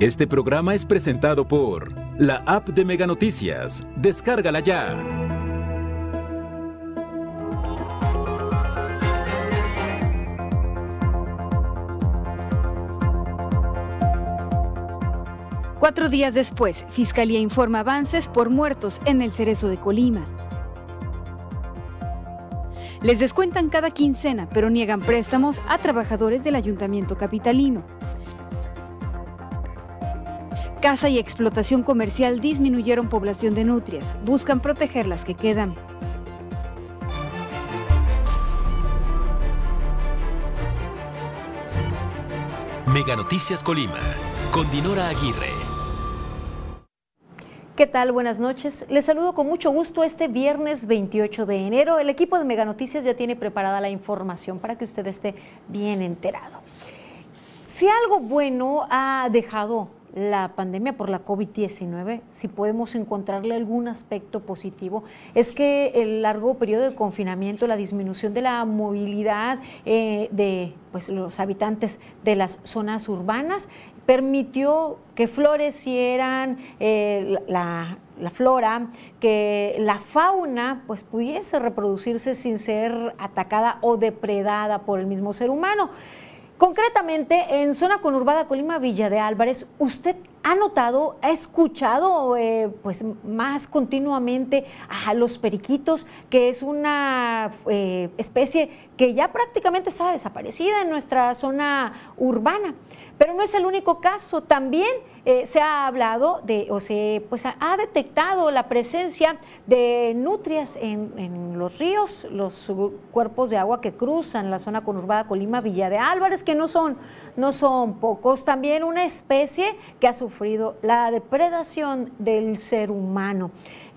Este programa es presentado por la app de Mega Noticias. Descárgala ya. Cuatro días después, Fiscalía informa avances por muertos en el Cerezo de Colima. Les descuentan cada quincena, pero niegan préstamos a trabajadores del Ayuntamiento Capitalino. Caza y explotación comercial disminuyeron población de nutrias. Buscan proteger las que quedan. Mega Noticias Colima, con Dinora Aguirre. ¿Qué tal? Buenas noches. Les saludo con mucho gusto este viernes 28 de enero. El equipo de Mega Noticias ya tiene preparada la información para que usted esté bien enterado. Si algo bueno ha dejado la pandemia por la COVID-19, si podemos encontrarle algún aspecto positivo, es que el largo periodo de confinamiento, la disminución de la movilidad eh, de pues, los habitantes de las zonas urbanas, permitió que florecieran eh, la, la, flora, que la fauna pues, pudiese reproducirse sin ser atacada o depredada por el mismo ser humano. Concretamente, en zona conurbada Colima Villa de Álvarez, ¿usted ha notado, ha escuchado eh, pues más continuamente a los periquitos, que es una eh, especie que ya prácticamente está desaparecida en nuestra zona urbana? Pero no es el único caso, también eh, se ha hablado de, o se pues, ha detectado la presencia de nutrias en, los ríos, los cuerpos de agua que cruzan la zona conurbada Colima Villa de Álvarez, que no son, no son pocos. También una especie que ha sufrido la depredación del ser humano.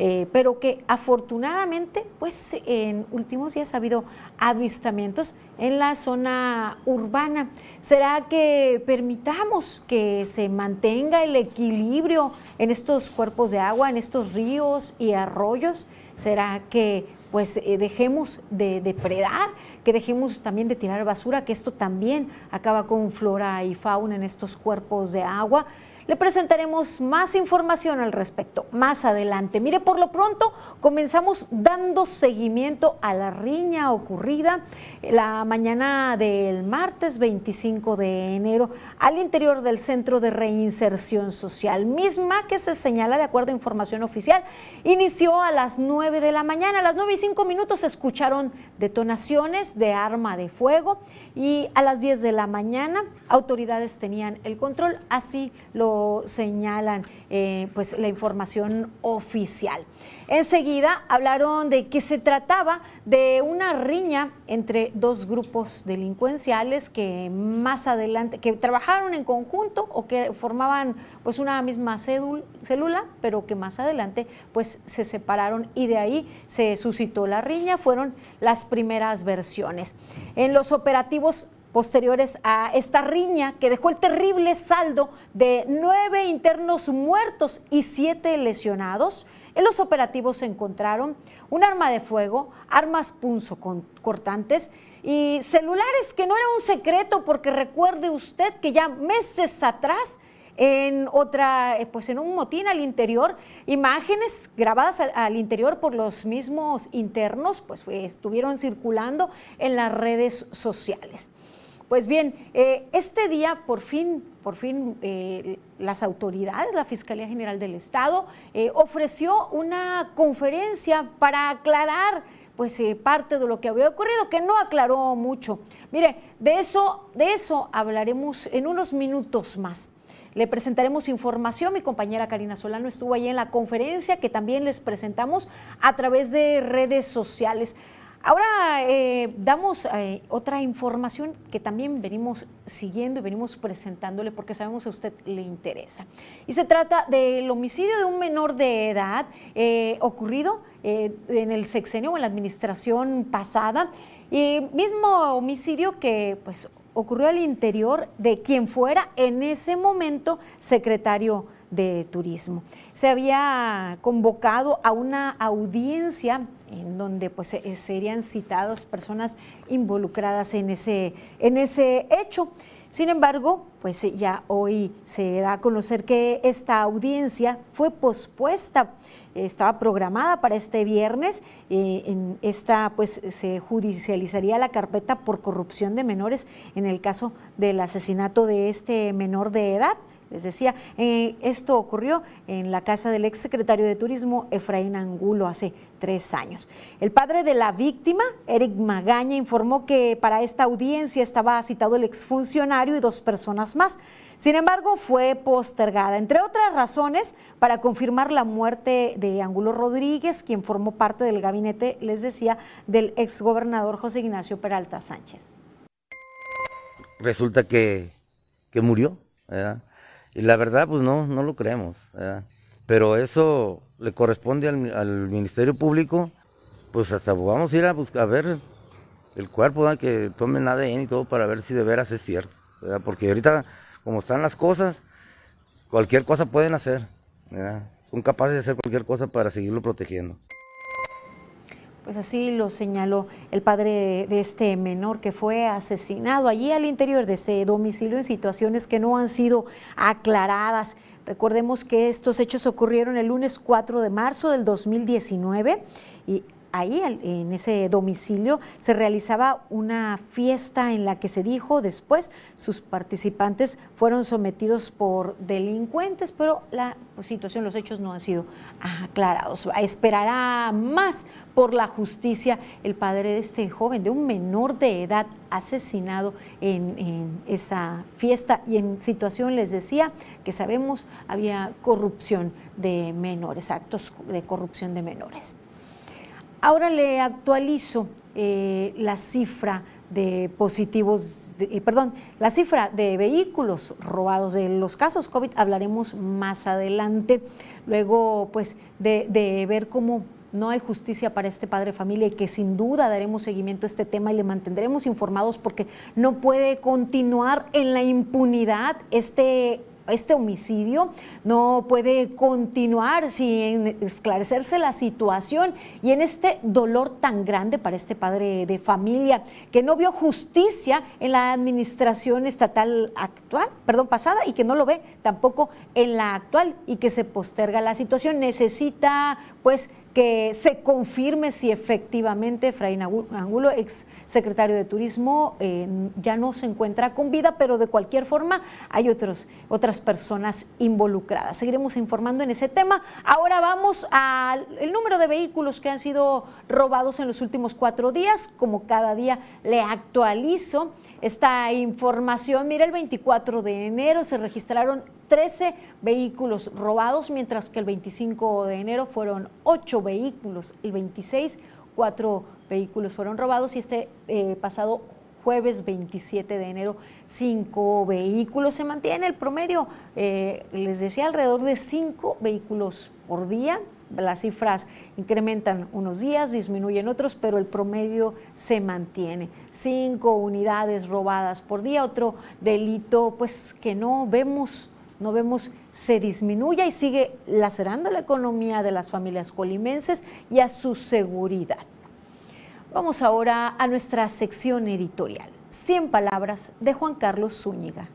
Eh, pero que afortunadamente, pues en últimos días ha habido avistamientos en la zona urbana. ¿Será que permitamos que se mantenga el equilibrio en estos cuerpos de agua, en estos ríos y arroyos? ¿Será que pues eh, dejemos de depredar, que dejemos también de tirar basura, que esto también acaba con flora y fauna en estos cuerpos de agua? Le presentaremos más información al respecto más adelante. Mire, por lo pronto comenzamos dando seguimiento a la riña ocurrida la mañana del martes 25 de enero al interior del Centro de Reinserción Social, misma que se señala de acuerdo a información oficial, inició a las 9 de la mañana. A las 9 y 5 minutos se escucharon detonaciones de arma de fuego y a las 10 de la mañana autoridades tenían el control, así lo señalan eh, pues la información oficial. Enseguida hablaron de que se trataba de una riña entre dos grupos delincuenciales que más adelante, que trabajaron en conjunto o que formaban pues una misma célula, pero que más adelante pues se separaron y de ahí se suscitó la riña, fueron las primeras versiones. En los operativos posteriores a esta riña que dejó el terrible saldo de nueve internos muertos y siete lesionados. En los operativos se encontraron un arma de fuego, armas cortantes y celulares que no era un secreto porque recuerde usted que ya meses atrás en otra, eh, pues en un motín al interior, imágenes grabadas al, interior por los mismos internos, pues estuvieron circulando en las redes sociales. Pues bien, eh, este día por fin, por fin eh, las autoridades, la Fiscalía General del Estado, eh, ofreció una conferencia para aclarar pues parte de lo que había ocurrido, que no aclaró mucho. Mire, de eso, de eso hablaremos en unos minutos más. Le presentaremos información. Mi compañera Karina Solano estuvo ahí en la conferencia que también les presentamos a través de redes sociales. Ahora eh, damos eh, otra información que también venimos siguiendo y venimos presentándole porque sabemos que a usted le interesa. Y se trata del homicidio de un menor de edad eh, ocurrido en el sexenio o en la administración pasada. Y mismo homicidio que pues ocurrió al interior de quien fuera en ese momento secretario de Turismo. Se había convocado a una audiencia en donde pues, serían citadas personas involucradas en ese, en ese hecho. Sin embargo, pues ya hoy se da a conocer que esta audiencia fue pospuesta estaba programada para este viernes. Eh, en esta, pues, se judicializaría la carpeta por corrupción de menores en el caso del asesinato de este menor de edad. Les decía, eh, esto ocurrió en la casa del exsecretario de Turismo, Efraín Angulo, hace tres años. El padre de la víctima, Eric Magaña, informó que para esta audiencia estaba citado el exfuncionario y dos personas más. Sin embargo, fue postergada, entre otras razones, para confirmar la muerte de Angulo Rodríguez, quien formó parte del gabinete, les decía, del exgobernador José Ignacio Peralta Sánchez. Resulta que, murió, y la verdad, pues no, no lo creemos, pero eso le corresponde al, Ministerio Público, pues hasta vamos a ir a buscar a ver el cuerpo, que tomen ADN y todo para ver si de veras es cierto, porque ahorita como están las cosas, cualquier cosa pueden hacer. Son capaces de hacer cualquier cosa para seguirlo protegiendo. Pues así lo señaló el padre de este menor que fue asesinado allí al interior de ese domicilio en situaciones que no han sido aclaradas. Recordemos que estos hechos ocurrieron el lunes 4 de marzo del 2019 y ahí en ese domicilio se realizaba una fiesta en la que se dijo después sus participantes fueron sometidos por delincuentes, pero la situación, los hechos no han sido aclarados. Esperará más por la justicia el padre de este joven, de un menor de edad asesinado en, en esa fiesta y en situación, les decía, que sabemos había corrupción de menores, actos de corrupción de menores. Ahora le actualizo eh, la cifra de positivos, eh, perdón, la cifra de vehículos robados. De los casos COVID hablaremos más adelante, luego pues de, de ver cómo no hay justicia para este padre familia y que sin duda daremos seguimiento a este tema y le mantendremos informados porque no puede continuar en la impunidad este este homicidio no puede continuar sin esclarecerse la situación y en este dolor tan grande para este padre de familia que no vio justicia en la administración estatal actual, perdón, pasada y que no lo ve tampoco en la actual y que se posterga la situación. Necesita pues que se confirme si efectivamente Efraín Angulo, ex secretario de Turismo, eh, ya no se encuentra con vida, pero de cualquier forma hay otros, otras personas involucradas. Seguiremos informando en ese tema. Ahora vamos al número de vehículos que han sido robados en los últimos cuatro días. Como cada día le actualizo esta información. Mira, el 24 de enero se registraron 13 vehículos robados, mientras que el 25 de enero fueron 8 vehículos, el 26 4 vehículos fueron robados y este eh, pasado jueves 27 de enero 5 vehículos. Se mantiene el promedio, eh, les decía, alrededor de 5 vehículos por día. Las cifras incrementan unos días, disminuyen otros, pero el promedio se mantiene. Cinco unidades robadas por día, otro delito pues que no vemos no vemos se disminuya y sigue lacerando la economía de las familias colimenses y a su seguridad. Vamos ahora a nuestra sección editorial. 100 palabras de Juan Carlos Zúñiga.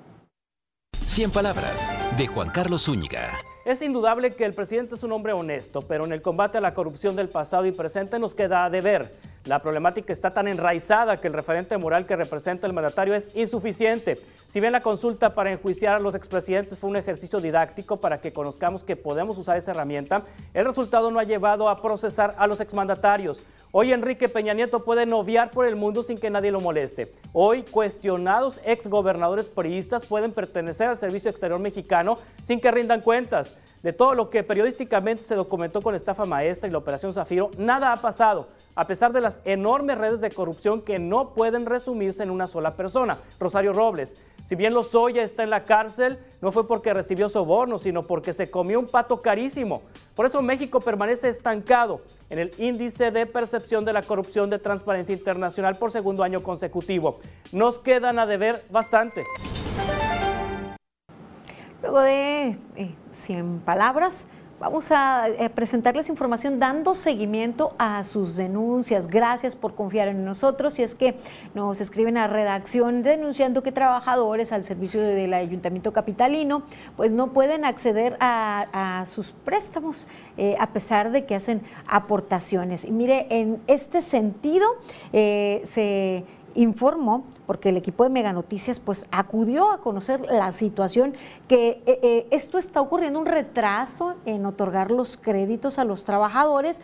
100 palabras de Juan Carlos Zúñiga. Es indudable que el presidente es un hombre honesto, pero en el combate a la corrupción del pasado y presente nos queda a deber. La problemática está tan enraizada que el referente moral que representa el mandatario es insuficiente. Si bien la consulta para enjuiciar a los expresidentes fue un ejercicio didáctico para que conozcamos que podemos usar esa herramienta, el resultado no ha llevado a procesar a los exmandatarios. Hoy Enrique Peña Nieto puede noviar por el mundo sin que nadie lo moleste. Hoy cuestionados exgobernadores priistas pueden pertenecer al Servicio Exterior Mexicano sin que rindan cuentas. De todo lo que periodísticamente se documentó con estafa maestra y la Operación Zafiro, nada ha pasado, a pesar de las enormes redes de corrupción que no pueden resumirse en una sola persona. Rosario Robles, si bien Lozoya está en la cárcel, no fue porque recibió soborno, sino porque se comió un pato carísimo. Por eso México permanece estancado en el índice de percepción de la corrupción de Transparencia Internacional por segundo año consecutivo. Nos quedan a deber bastante. Luego de 100 eh, palabras, Vamos a eh, presentarles información dando seguimiento a sus denuncias. Gracias por confiar en nosotros. Y es que nos escriben a redacción denunciando que trabajadores al servicio del Ayuntamiento Capitalino pues no pueden acceder a, sus préstamos eh, a pesar de que hacen aportaciones. Y mire, en este sentido eh, se informó, porque el equipo de Mega Noticias pues acudió a conocer la situación, que eh, eh, esto está ocurriendo un retraso en otorgar los créditos a los trabajadores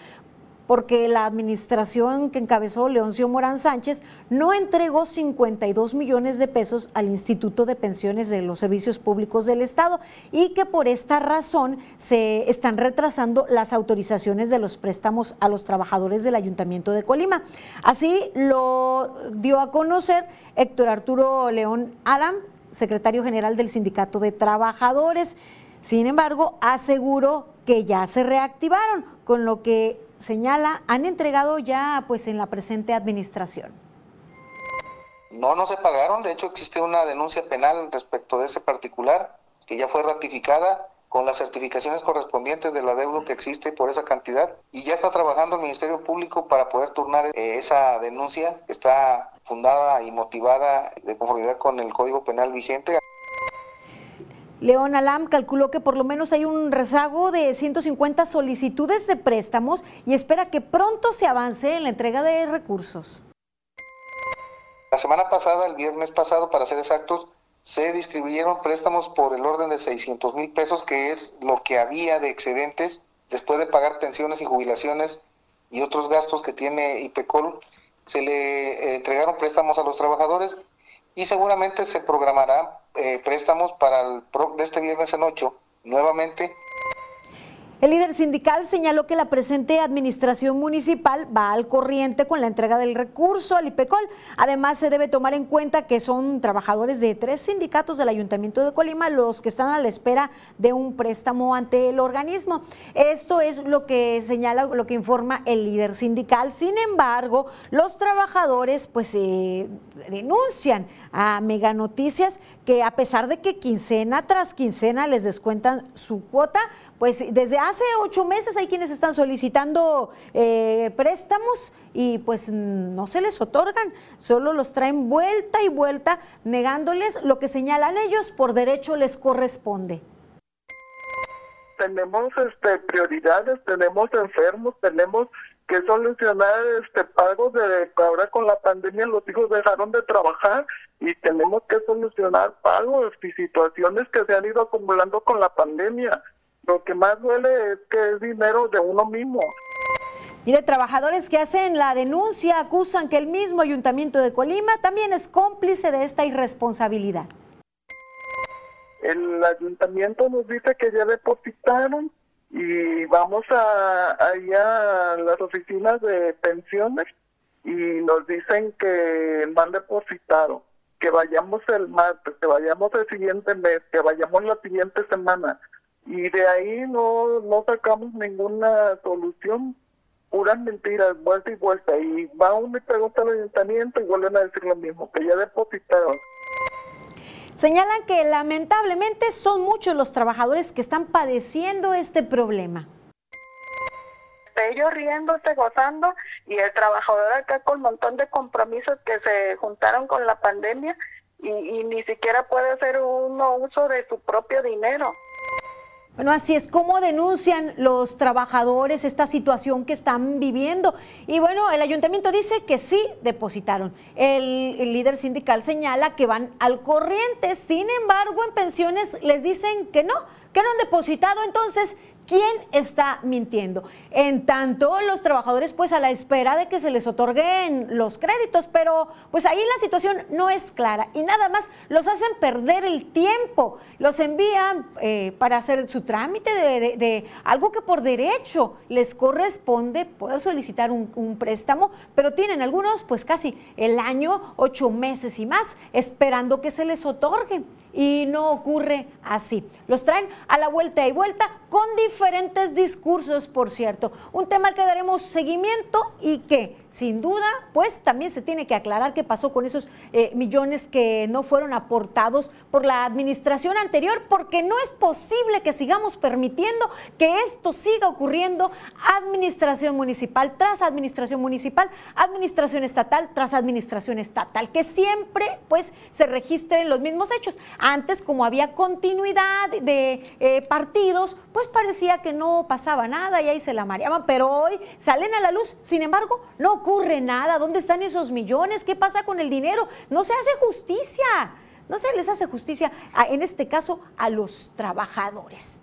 porque la administración que encabezó Leoncio Morán Sánchez no entregó 52 millones de pesos al Instituto de Pensiones de los Servicios Públicos del Estado y que por esta razón se están retrasando las autorizaciones de los préstamos a los trabajadores del Ayuntamiento de Colima. Así lo dio a conocer Héctor Arturo León Adam, secretario general del Sindicato de Trabajadores. Sin embargo, aseguró que ya se reactivaron, con lo que señala, han entregado ya pues en la presente administración. No, no se pagaron, de hecho existe una denuncia penal respecto de ese particular que ya fue ratificada con las certificaciones correspondientes del adeudo que existe por esa cantidad y ya está trabajando el Ministerio Público para poder turnar eh, esa denuncia que está fundada y motivada de conformidad con el Código Penal vigente. León Alam calculó que por lo menos hay un rezago de 150 solicitudes de préstamos y espera que pronto se avance en la entrega de recursos. La semana pasada, el viernes pasado, para ser exactos, se distribuyeron préstamos por el orden de 600 mil pesos, que es lo que había de excedentes después de pagar pensiones y jubilaciones y otros gastos que tiene IPECOL. Se le eh, entregaron préstamos a los trabajadores y seguramente se programará eh, préstamos para el de este viernes en 8 nuevamente el líder sindical señaló que la presente administración municipal va al corriente con la entrega del recurso al IPECOL. Además, se debe tomar en cuenta que son trabajadores de tres sindicatos del Ayuntamiento de Colima los que están a la espera de un préstamo ante el organismo. Esto es lo que señala, lo que informa el líder sindical. Sin embargo, los trabajadores pues denuncian a Mega Noticias que a pesar de que quincena tras quincena les descuentan su cuota, pues desde hace ocho meses hay quienes están solicitando eh, préstamos y pues no se les otorgan, solo los traen vuelta y vuelta negándoles lo que señalan ellos por derecho les corresponde tenemos este prioridades, tenemos enfermos, tenemos que solucionar este pagos de ahora con la pandemia los hijos dejaron de trabajar y tenemos que solucionar pagos y situaciones que se han ido acumulando con la pandemia. Lo que más duele es que es dinero de uno mismo. Mire, trabajadores que hacen la denuncia acusan que el mismo ayuntamiento de Colima también es cómplice de esta irresponsabilidad. El ayuntamiento nos dice que ya depositaron y vamos a allá a las oficinas de pensiones y nos dicen que no han depositado, que vayamos el martes, que vayamos el siguiente mes, que vayamos la siguiente semana y de ahí no, no sacamos ninguna solución, puras mentiras, vuelta y vuelta, y va uno y pregunta al ayuntamiento y vuelven a decir lo mismo, que ya depositaron. Señalan que lamentablemente son muchos los trabajadores que están padeciendo este problema. Ellos riéndose, gozando, y el trabajador acá con un montón de compromisos que se juntaron con la pandemia y, y ni siquiera puede hacer uno uso de su propio dinero. Bueno, así es como denuncian los trabajadores esta situación que están viviendo. Y bueno, el ayuntamiento dice que sí depositaron. El, el, líder sindical señala que van al corriente. Sin embargo, en pensiones les dicen que no, que no han depositado. Entonces, ¿Quién está mintiendo? En tanto, los trabajadores pues a la espera de que se les otorguen los créditos, pero pues ahí la situación no es clara. Y nada más los hacen perder el tiempo, los envían eh, para hacer su trámite de, algo que por derecho les corresponde poder solicitar un, un préstamo, pero tienen algunos pues casi el año, ocho meses y más esperando que se les otorgue y no ocurre así. Los traen a la vuelta y vuelta con diferentes discursos, por cierto. Un tema al que daremos seguimiento y que sin duda, pues también se tiene que aclarar qué pasó con esos eh, millones que no fueron aportados por la administración anterior, porque no es posible que sigamos permitiendo que esto siga ocurriendo administración municipal tras administración municipal, administración estatal tras administración estatal, que siempre pues se registren los mismos hechos. Antes, como había continuidad de eh, partidos, pues parecía que no pasaba nada y ahí se la mareaban, pero hoy salen a la luz, sin embargo, no ocurre nada. ¿Dónde están esos millones? ¿Qué pasa con el dinero? No se hace justicia. No se les hace justicia, en este caso, a los trabajadores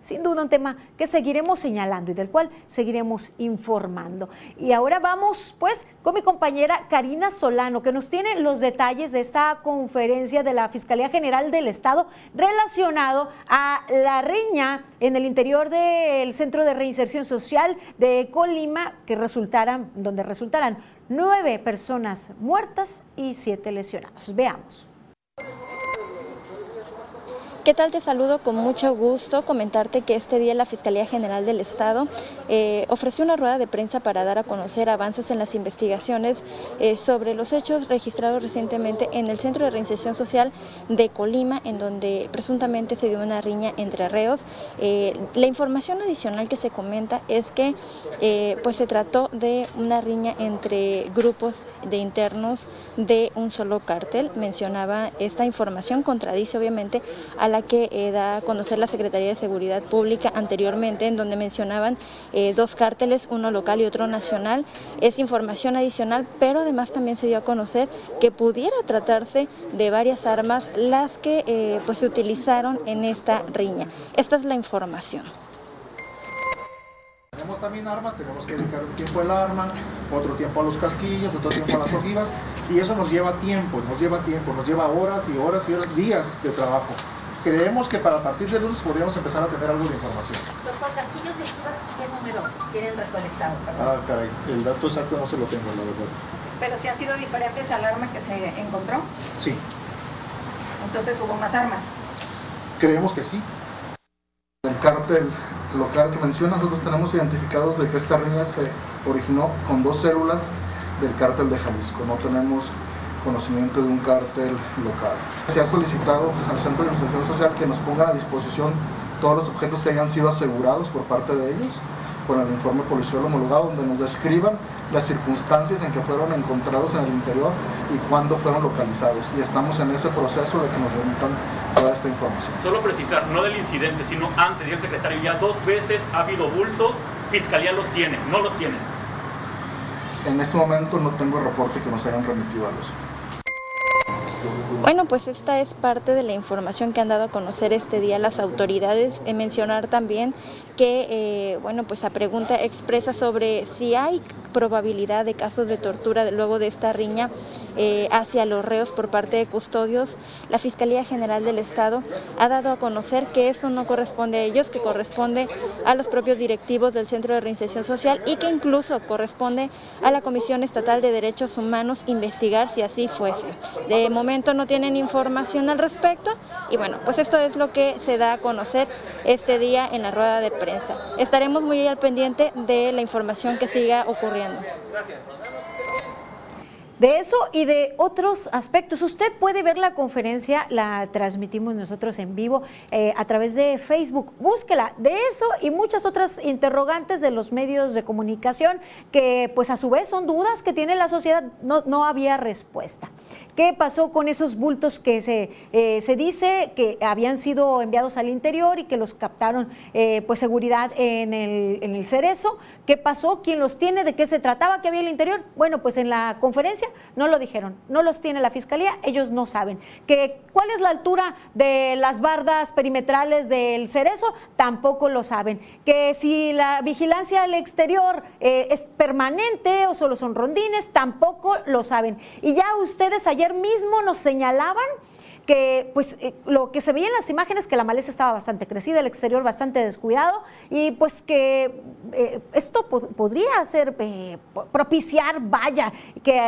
sin duda un tema que seguiremos señalando y del cual seguiremos informando. Y ahora vamos pues con mi compañera Karina Solano, que nos tiene los detalles de esta conferencia de la Fiscalía General del Estado relacionado a la riña en el interior del Centro de Reinserción Social de Colima, que resultaran, donde resultarán nueve personas muertas y siete lesionadas. Veamos. ¿Qué tal? Te saludo con mucho gusto. Comentarte que este día la Fiscalía General del Estado eh, ofreció una rueda de prensa para dar a conocer avances en las investigaciones eh, sobre los hechos registrados recientemente en el Centro de Reinserción Social de Colima, en donde presuntamente se dio una riña entre reos. Eh, la información adicional que se comenta es que pues se trató de una riña entre grupos de internos de un solo cártel. Mencionaba esta información, contradice obviamente a la que eh, da a conocer la Secretaría de Seguridad Pública anteriormente, en donde mencionaban eh, dos cárteles, uno local y otro nacional. Es información adicional, pero además también se dio a conocer que pudiera tratarse de varias armas las que eh, pues se utilizaron en esta riña. Esta es la información. Tenemos también armas, tenemos que dedicar un tiempo al arma, otro tiempo a los casquillos, otro tiempo a las ojivas, y eso nos lleva tiempo, nos lleva tiempo, nos lleva horas y horas y horas, días de trabajo creemos que para partir de lunes podríamos empezar a tener algo de información. Doctor, Castillos y Chivas, ¿qué número tienen recolectado? Ah, caray, el dato exacto no se lo tengo, la verdad. ¿Pero si han sido diferentes al arma que se encontró? Sí. Entonces hubo más armas. Creemos que sí. El cártel local que menciona, nosotros tenemos identificados de que esta riña se originó con dos células del cártel de Jalisco. No tenemos conocimiento de un cártel local. Se ha solicitado al Centro de Investigación Social que nos ponga a disposición todos los objetos que hayan sido asegurados por parte de ellos con el informe policial homologado donde nos describan las circunstancias en que fueron encontrados en el interior y cuándo fueron localizados. Y estamos en ese proceso de que nos remitan toda esta información. Solo precisar, no del incidente, sino antes, el secretario, ya dos veces ha habido bultos, Fiscalía los tiene, no los tiene. En este momento no tengo reporte que nos hayan remitido a los. Bueno, pues esta es parte de la información que han dado a conocer este día las autoridades. En mencionar también que, eh, bueno, pues a pregunta expresa sobre si hay probabilidad de casos de tortura luego de esta riña eh, hacia los reos por parte de custodios, la Fiscalía General del Estado ha dado a conocer que eso no corresponde a ellos, que corresponde a los propios directivos del Centro de Reinserción Social y que incluso corresponde a la Comisión Estatal de Derechos Humanos investigar si así fuese. De momento no tienen información al respecto y bueno, pues esto es lo que se da a conocer este día en la rueda de prensa. Estaremos muy al pendiente de la información que siga ocurriendo. Gracias de eso y de otros aspectos. Usted puede ver la conferencia, la transmitimos nosotros en vivo eh, a través de Facebook. Búsquela de eso y muchas otras interrogantes de los medios de comunicación que pues a su vez son dudas que tiene la sociedad. No, no había respuesta. ¿Qué pasó con esos bultos que se, eh, se dice que habían sido enviados al interior y que los captaron eh, pues seguridad en el, en el cerezo? ¿Qué pasó? ¿Quién los tiene? ¿De qué se trataba? ¿Qué había en el interior? Bueno, pues en la conferencia no lo dijeron, no los tiene la fiscalía, ellos no saben. ¿Que, ¿Cuál es la altura de las bardas perimetrales del cerezo? Tampoco lo saben. Que si la vigilancia al exterior eh, es permanente o solo son rondines, tampoco lo saben. Y ya ustedes ayer mismo nos señalaban que pues eh, lo que se veía en las imágenes que la maleza estaba bastante crecida, el exterior bastante descuidado y pues que eh, esto podría ser eh, propiciar, vaya, que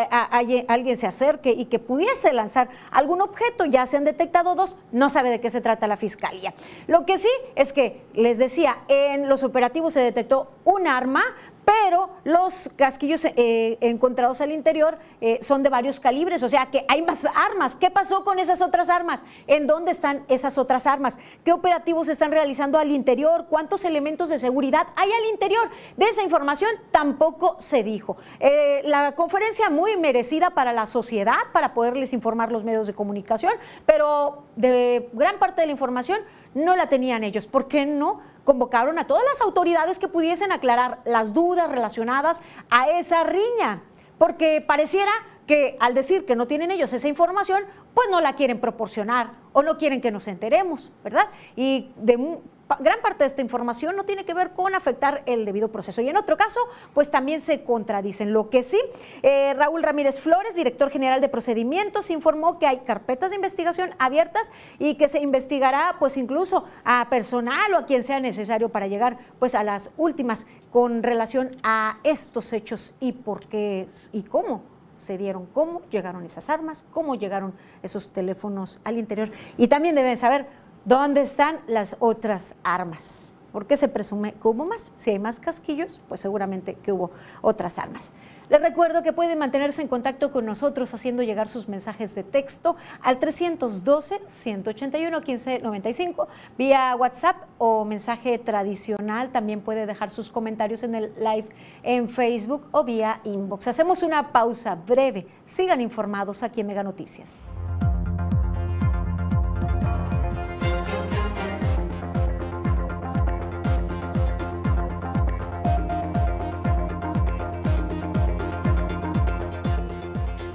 alguien se acerque y que pudiese lanzar algún objeto, ya se han detectado dos, no sabe de qué se trata la fiscalía. Lo que sí es que les decía, en los operativos se detectó un arma, pero los casquillos eh, encontrados al interior eh, son de varios calibres, o sea que hay más armas. ¿Qué pasó con esas otras armas? ¿En dónde están esas otras armas? ¿Qué operativos están realizando al interior? ¿Cuántos elementos de seguridad hay al interior? De esa información tampoco se dijo. Eh, la conferencia muy merecida para la sociedad, para poderles informar los medios de comunicación, pero de gran parte de la información no la tenían ellos. ¿Por qué no? Convocaron a todas las autoridades que pudiesen aclarar las dudas relacionadas a esa riña, porque pareciera que al decir que no tienen ellos esa información, pues no la quieren proporcionar o no quieren que nos enteremos, ¿verdad? Y de gran parte de esta información no tiene que ver con afectar el debido proceso. Y en otro caso, pues también se contradicen. Lo que sí, eh, Raúl Ramírez Flores, director general de procedimientos, informó que hay carpetas de investigación abiertas y que se investigará pues incluso a personal o a quien sea necesario para llegar pues a las últimas con relación a estos hechos y por qué y cómo se dieron, cómo llegaron esas armas, cómo llegaron esos teléfonos al interior. Y también deben saber ¿Dónde están las otras armas? Porque se presume que hubo más. Si hay más casquillos, pues seguramente que hubo otras armas. Les recuerdo que pueden mantenerse en contacto con nosotros haciendo llegar sus mensajes de texto al 312-181-1595 vía WhatsApp o mensaje tradicional. También puede dejar sus comentarios en el live en Facebook o vía inbox. Hacemos una pausa breve. Sigan informados aquí en Mega Noticias.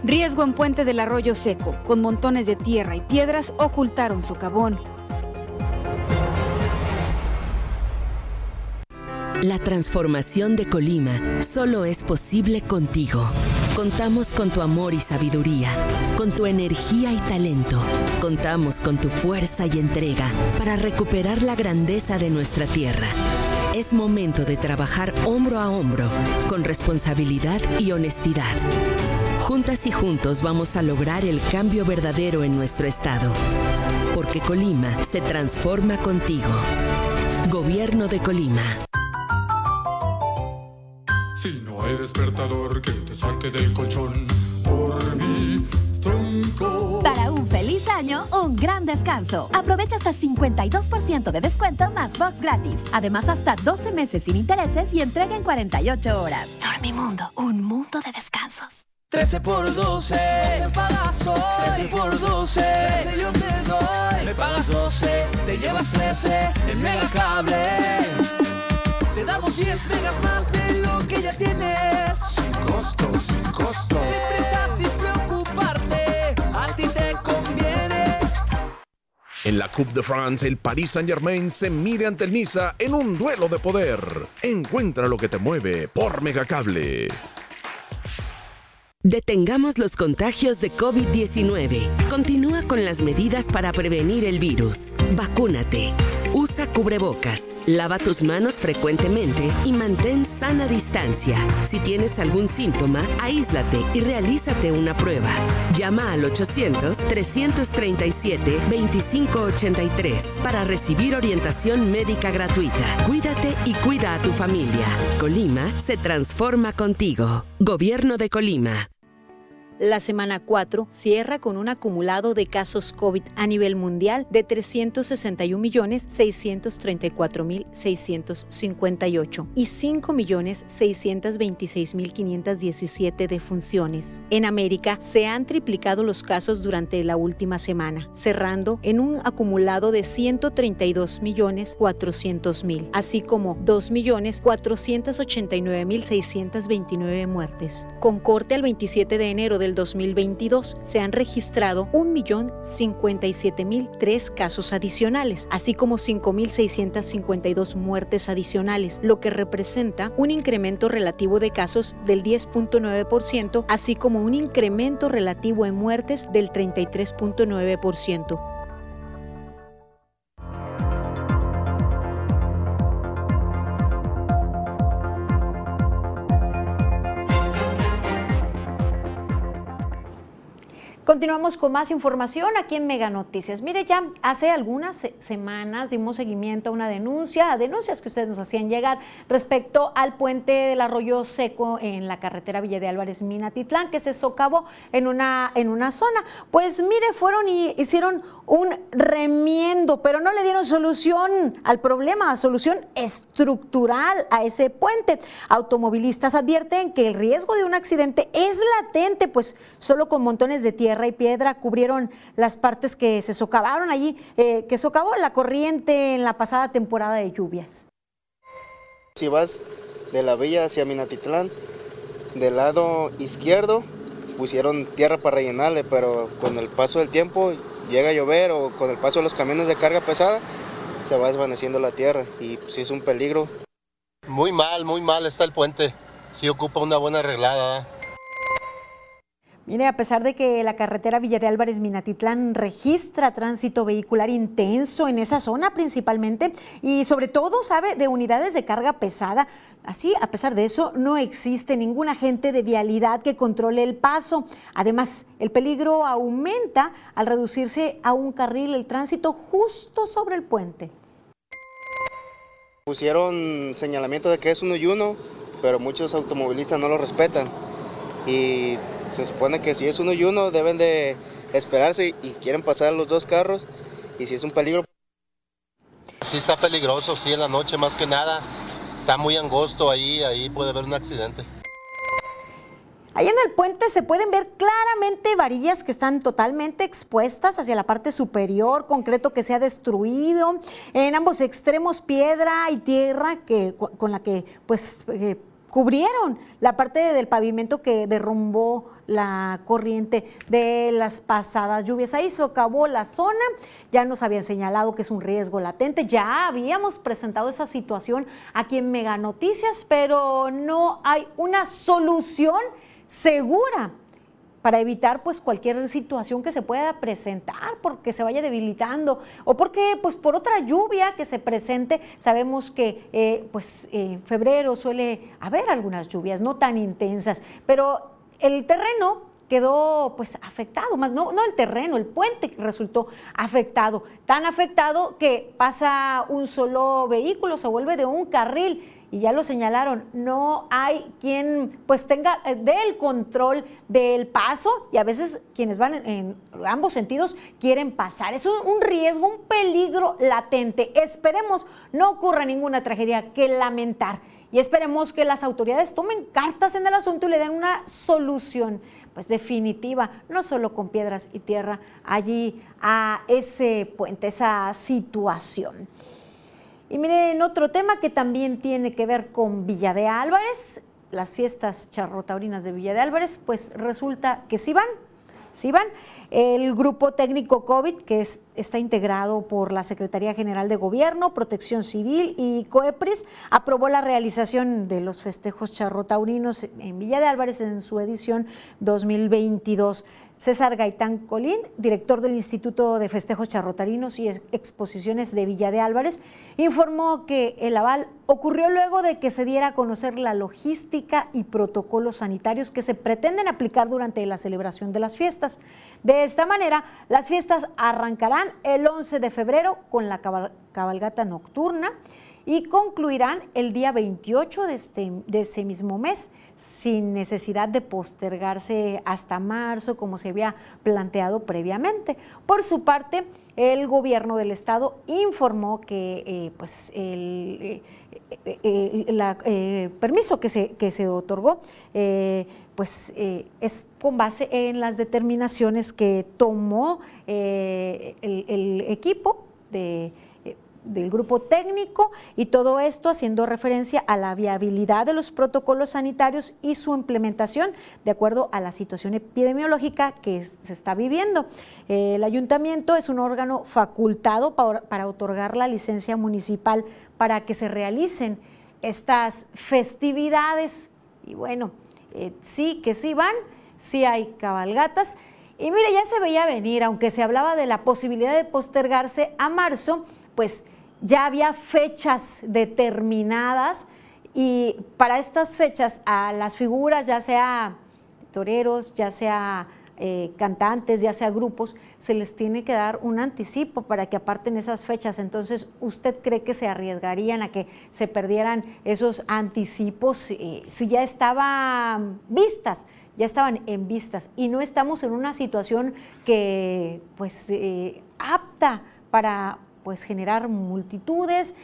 Riesgo en Puente del Arroyo Seco, con montones de tierra y piedras ocultaron socavón. La transformación de Colima solo es posible contigo. Contamos con tu amor y sabiduría, con tu energía y talento. Contamos con tu fuerza y entrega para recuperar la grandeza de nuestra tierra. Es momento de trabajar hombro a hombro, con responsabilidad y honestidad Juntas y juntos vamos a lograr el cambio verdadero en nuestro estado. Porque Colima se transforma contigo. Gobierno de Colima. Si no hay despertador que te saque del colchón, por mi tronco. Para un feliz año, un gran descanso. Aprovecha hasta 52% de descuento más box gratis. Además, hasta 12 meses sin intereses y entrega en 48 horas. Dormimundo, un mundo de descansos. 13 por 12, 12 pagas 13 por 12, 13 yo te doy. Me pagas 12, te llevas 13 en Megacable. Te damos 10 megas más de lo que ya tienes. Sin costo, sin costo. Sin prisa, sin preocuparte, a ti te conviene. En la Coupe de France, el Paris Saint-Germain se mide ante el Niza en un duelo de poder. Encuentra lo que te mueve por Megacable. Detengamos los contagios de COVID-19. Continúa con las medidas para prevenir el virus. Vacúnate. Usa cubrebocas. Lava tus manos frecuentemente y mantén sana distancia. Si tienes algún síntoma, aíslate y realízate una prueba. Llama al 800-337-2583 para recibir orientación médica gratuita. Cuídate y cuida a tu familia. Colima se transforma contigo. Gobierno de Colima. La semana 4 cierra con un acumulado de casos COVID a nivel mundial de 361.634.658 y 5.626.517 defunciones. En América se han triplicado los casos durante la última semana, cerrando en un acumulado de 132.400.000, así como 2.489.629 muertes. Con corte al 27 de enero de 2022 se han registrado 1.057.003 casos adicionales, así como 5.652 muertes adicionales, lo que representa un incremento relativo de casos del 10.9%, así como un incremento relativo en muertes del 33.9%. Continuamos con más información aquí en Mega Noticias. Mire, ya hace algunas semanas dimos seguimiento a una denuncia, a denuncias que ustedes nos hacían llegar respecto al puente del arroyo seco en la carretera Villa de Álvarez Minatitlán, que se socavó en una, en una zona. Pues mire, fueron y hicieron un remiendo, pero no le dieron solución al problema, solución estructural a ese puente. Automovilistas advierten que el riesgo de un accidente es latente, pues solo con montones de tierra y piedra cubrieron las partes que se socavaron allí, eh, que socavó la corriente en la pasada temporada de lluvias. Si vas de la villa hacia Minatitlán, del lado izquierdo pusieron tierra para rellenarle, pero con el paso del tiempo llega a llover o con el paso de los camiones de carga pesada se va desvaneciendo la tierra y pues es un peligro. Muy mal, muy mal está el puente. Sí ocupa una buena arreglada. Mire, a pesar de que la carretera Villa de Álvarez Minatitlán registra tránsito vehicular intenso en esa zona principalmente y sobre todo sabe de unidades de carga pesada, así a pesar de eso no existe ningún agente de vialidad que controle el paso. Además, el peligro aumenta al reducirse a un carril el tránsito justo sobre el puente. Pusieron señalamiento de que es uno y uno, pero muchos automovilistas no lo respetan y se supone que si es uno y uno deben de esperarse y quieren pasar los dos carros y si es un peligro. Sí está peligroso, sí en la noche más que nada. Está muy angosto ahí, ahí puede haber un accidente. Ahí en el puente se pueden ver claramente varillas que están totalmente expuestas hacia la parte superior, concreto que se ha destruido, en ambos extremos piedra y tierra que, con la que pues eh, cubrieron la parte del pavimento que derrumbó la corriente de las pasadas lluvias. Ahí se acabó la zona, ya nos habían señalado que es un riesgo latente, ya habíamos presentado esa situación aquí en Mega Noticias, pero no hay una solución segura para evitar pues cualquier situación que se pueda presentar porque se vaya debilitando o porque pues por otra lluvia que se presente sabemos que eh, pues en febrero suele haber algunas lluvias no tan intensas pero el terreno quedó pues afectado, más no, no el terreno, el puente resultó afectado, tan afectado que pasa un solo vehículo, se vuelve de un carril y ya lo señalaron, no hay quien pues tenga eh, del control del paso y a veces quienes van en, ambos sentidos quieren pasar. Es un, riesgo, un peligro latente. Esperemos no ocurra ninguna tragedia que lamentar y esperemos que las autoridades tomen cartas en el asunto y le den una solución pues definitiva, no solo con piedras y tierra allí a ese puente, esa situación. Y miren, otro tema que también tiene que ver con Villa de Álvarez, las fiestas charrotaurinas de Villa de Álvarez, pues resulta que sí van, El grupo técnico COVID, que está integrado por la Secretaría General de Gobierno, Protección Civil y COEPRIS, aprobó la realización de los festejos charrotaurinos en Villa de Álvarez en su edición 2022. César Gaitán Colín, director del Instituto de Festejos Charrotarinos y Exposiciones de Villa de Álvarez, informó que el aval ocurrió luego de que se diera a conocer la logística y protocolos sanitarios que se pretenden aplicar durante la celebración de las fiestas. De esta manera, las fiestas arrancarán el 11 de febrero con la cabalgata nocturna y concluirán el día 28 de, este, de ese mismo mes sin necesidad de postergarse hasta marzo como se había planteado previamente. Por su parte, el gobierno del estado informó que eh, pues el, eh, eh, permiso que se, que se otorgó pues es con base en las determinaciones que tomó el equipo de del grupo técnico y todo esto haciendo referencia a la viabilidad de los protocolos sanitarios y su implementación de acuerdo a la situación epidemiológica que se está viviendo. El ayuntamiento es un órgano facultado para, otorgar la licencia municipal para que se realicen estas festividades. Y bueno, eh, sí que sí van, sí hay cabalgatas. Y mire, ya se veía venir, aunque se hablaba de la posibilidad de postergarse a marzo, pues ya había fechas determinadas y para estas fechas a las figuras, ya sea toreros, ya sea eh, cantantes, ya sea grupos, se les tiene que dar un anticipo para que aparten esas fechas. Entonces, ¿usted cree que se arriesgarían a que se perdieran esos anticipos eh, si ya estaban vistas? ya estaban en vistas y no estamos en una situación que pues eh, apta para pues generar multitudes,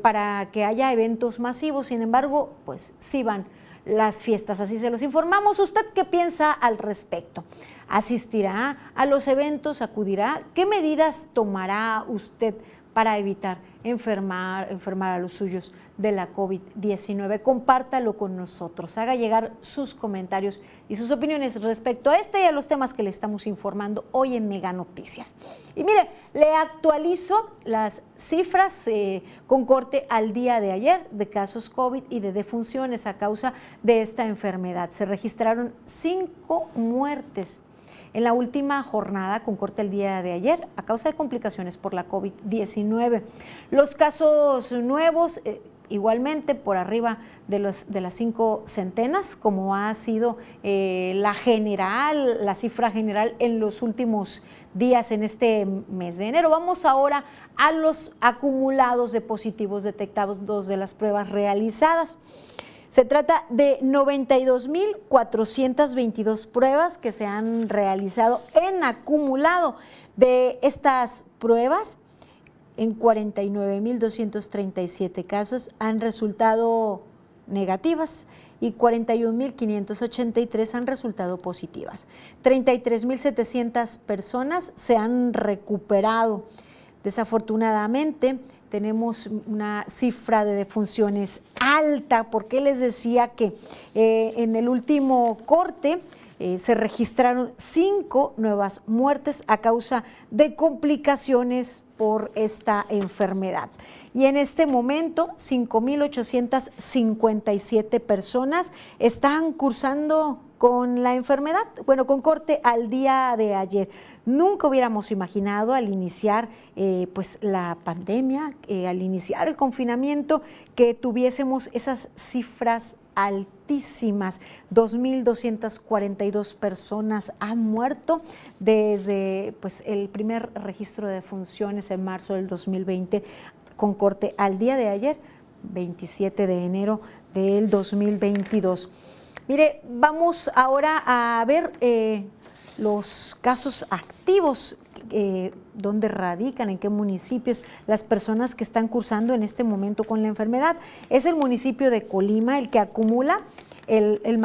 para que haya eventos masivos, sin embargo, pues sí van las fiestas, así se los informamos. ¿Usted qué piensa al respecto? ¿Asistirá a los eventos? ¿Acudirá? ¿Qué medidas tomará usted para evitar enfermar, enfermar a los suyos de la COVID-19? Compártalo con nosotros, haga llegar sus comentarios y sus opiniones respecto a este y a los temas que le estamos informando hoy en Mega Noticias. Y mire, le actualizo las cifras eh, con corte al día de ayer de casos COVID y de defunciones a causa de esta enfermedad. Se registraron cinco muertes en la última jornada con corte el día de ayer a causa de complicaciones por la COVID-19. Los casos nuevos... Eh, igualmente por arriba de, los, de las cinco centenas, como ha sido eh, la general, la cifra general en los últimos días en este mes de enero. Vamos ahora a los acumulados de positivos detectados, dos de las pruebas realizadas. Se trata de 92.422 pruebas que se han realizado en acumulado. De estas pruebas, en 49.237 casos han resultado negativas y 41.583 han resultado positivas. 33.700 personas se han recuperado. Desafortunadamente, tenemos una cifra de defunciones alta, porque les decía que eh, en el último corte eh, se registraron cinco nuevas muertes a causa de complicaciones por esta enfermedad. Y en este momento, 5.857 personas están cursando con la enfermedad, bueno, con corte al día de ayer. Nunca hubiéramos imaginado al iniciar eh, pues la pandemia, eh, al iniciar el confinamiento, que tuviésemos esas cifras altísimas. 2.242 personas han muerto desde pues, el primer registro de funciones en marzo del 2020 con corte al día de ayer, 27 de enero del 2022. Mire, vamos ahora a ver eh, los casos activos, eh, dónde radican, en qué municipios, las personas que están cursando en este momento con la enfermedad. Es el municipio de Colima el que acumula el,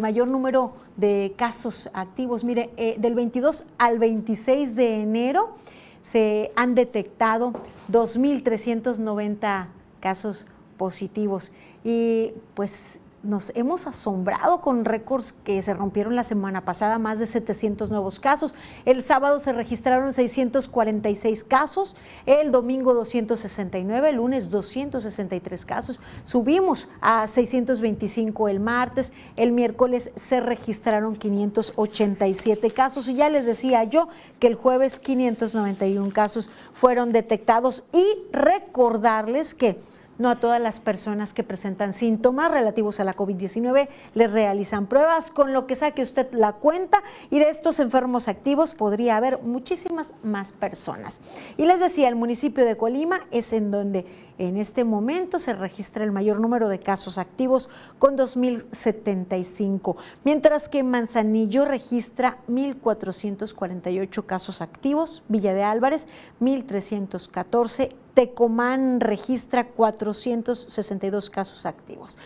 mayor número de casos activos. Mire, eh, del 22 al 26 de enero se han detectado 2.390 casos positivos. Y pues nos hemos asombrado con récords que se rompieron la semana pasada, más de 700 nuevos casos. El sábado se registraron 646 casos, el domingo 269, el lunes 263 casos. Subimos a 625 el martes, el miércoles se registraron 587 casos y ya les decía yo que el jueves 591 casos fueron detectados y recordarles que no a todas las personas que presentan síntomas relativos a la COVID-19 les realizan pruebas, con lo que saque usted la cuenta y de estos enfermos activos podría haber muchísimas más personas. Y les decía, el municipio de Colima es en donde en este momento se registra el mayor número de casos activos con 2.075, mientras que Manzanillo registra 1.448 casos activos, Villa de Álvarez 1.314 Tecomán registra 462 casos activos.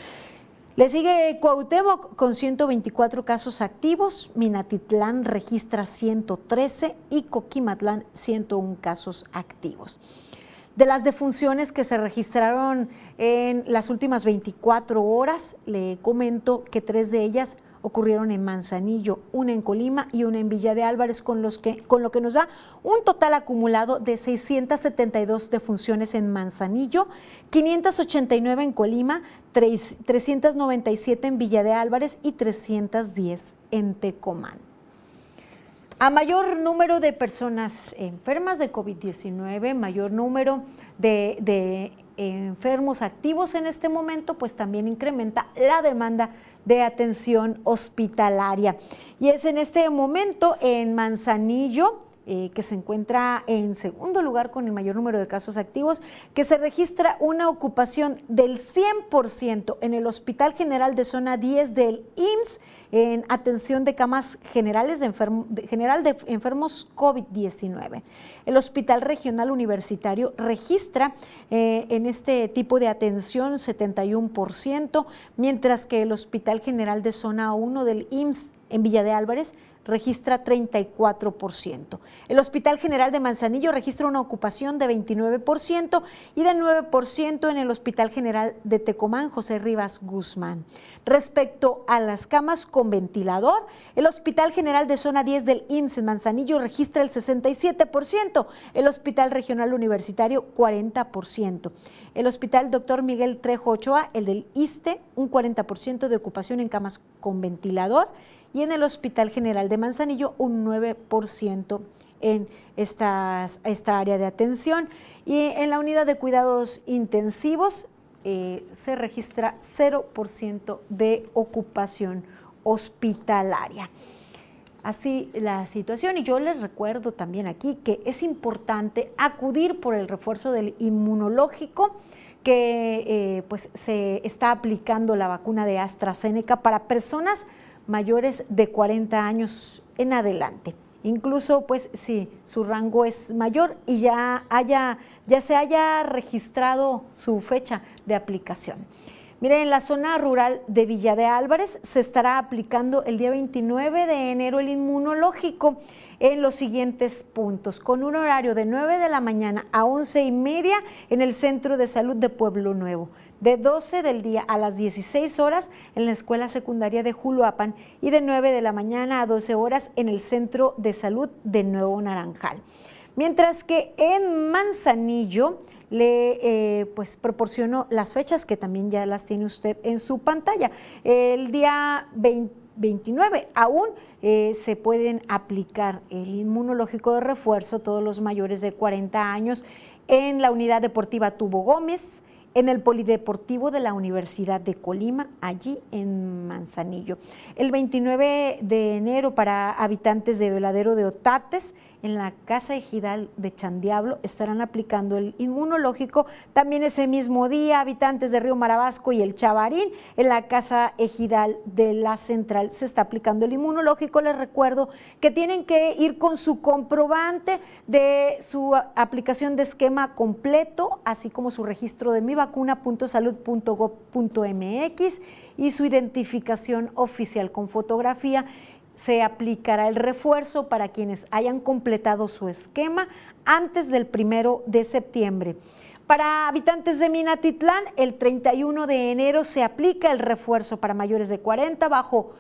Le sigue Cuauhtémoc con 124 casos activos, Minatitlán registra 113 y Coquimatlán 101 casos activos. De las defunciones que se registraron en las últimas 24 horas, le comento que tres de ellas ocurrieron en Manzanillo, una en Colima y una en Villa de Álvarez, con, los que, con lo que nos da un total acumulado de 672 defunciones en Manzanillo, 589 en Colima, 397 en Villa de Álvarez y 310 en Tecomán. A mayor número de personas enfermas de COVID-19, mayor número de, enfermos activos en este momento, pues también incrementa la demanda de atención hospitalaria. Y es en este momento en Manzanillo, eh, que se encuentra en segundo lugar con el mayor número de casos activos, que se registra una ocupación del 100% en el Hospital General de Zona 10 del IMSS en atención de camas generales de, general de enfermos COVID-19. El Hospital Regional Universitario registra eh, en este tipo de atención 71%, mientras que el Hospital General de Zona 1 del IMSS en Villa de Álvarez registra 34%. El Hospital General de Manzanillo registra una ocupación de 29% y de 9% en el Hospital General de Tecomán, José Rivas Guzmán. Respecto a las camas con ventilador, el Hospital General de Zona 10 del IMSS Manzanillo registra el 67%, el Hospital Regional Universitario 40%. El Hospital Dr. Miguel Trejo Ochoa, el del ISTE, un 40% de ocupación en camas con ventilador y en el Hospital General de Manzanillo un 9% en estas, esta área de atención. Y en la unidad de cuidados intensivos eh, se registra 0% de ocupación hospitalaria. Así la situación y yo les recuerdo también aquí que es importante acudir por el refuerzo del inmunológico que eh, pues se está aplicando la vacuna de AstraZeneca para personas mayores de 40 años en adelante. Incluso, pues, si su rango es mayor y ya, haya, ya se haya registrado su fecha de aplicación. Miren, en la zona rural de Villa de Álvarez se estará aplicando el día 29 de enero el inmunológico en los siguientes puntos, con un horario de 9 de la mañana a 11 y media en el Centro de Salud de Pueblo Nuevo de 12 del día a las 16 horas en la Escuela Secundaria de Juluapan y de 9 de la mañana a 12 horas en el Centro de Salud de Nuevo Naranjal. Mientras que en Manzanillo le eh, pues proporciono las fechas que también ya las tiene usted en su pantalla. El día 29 aún eh, se pueden aplicar el inmunológico de refuerzo todos los mayores de 40 años en la unidad deportiva Tubo Gómez, en el Polideportivo de la Universidad de Colima, allí en Manzanillo. El 29 de enero para habitantes de Veladero de Otates, en la Casa Ejidal de Chandiablo estarán aplicando el inmunológico. También ese mismo día, habitantes de Río Marabasco y el Chavarín, en la Casa Ejidal de la Central se está aplicando el inmunológico. Les recuerdo que tienen que ir con su comprobante de su aplicación de esquema completo, así como su registro de mivacuna.salud.gov.mx y su identificación oficial con fotografía se aplicará el refuerzo para quienes hayan completado su esquema antes del primero de septiembre. Para habitantes de Minatitlán, el 31 de enero se aplica el refuerzo para mayores de 40 bajo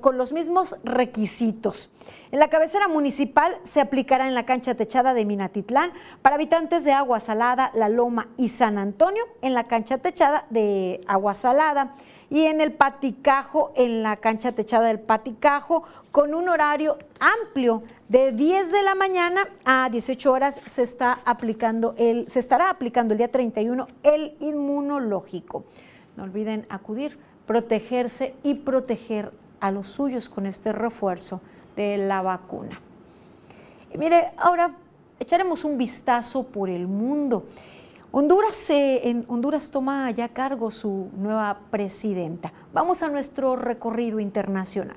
con los mismos requisitos. En la cabecera municipal se aplicará en la cancha techada de Minatitlán para habitantes de Agua Salada, La Loma y San Antonio en la cancha techada de Agua Salada y en el Paticajo, en la cancha techada del Paticajo, con un horario amplio de 10 de la mañana a 18 horas se está aplicando el se estará aplicando el día 31 el inmunológico. No olviden acudir, protegerse y proteger a los suyos con este refuerzo de la vacuna. Mire, ahora echaremos un vistazo por el mundo. Honduras, en Honduras toma ya cargo su nueva presidenta. Vamos a nuestro recorrido internacional.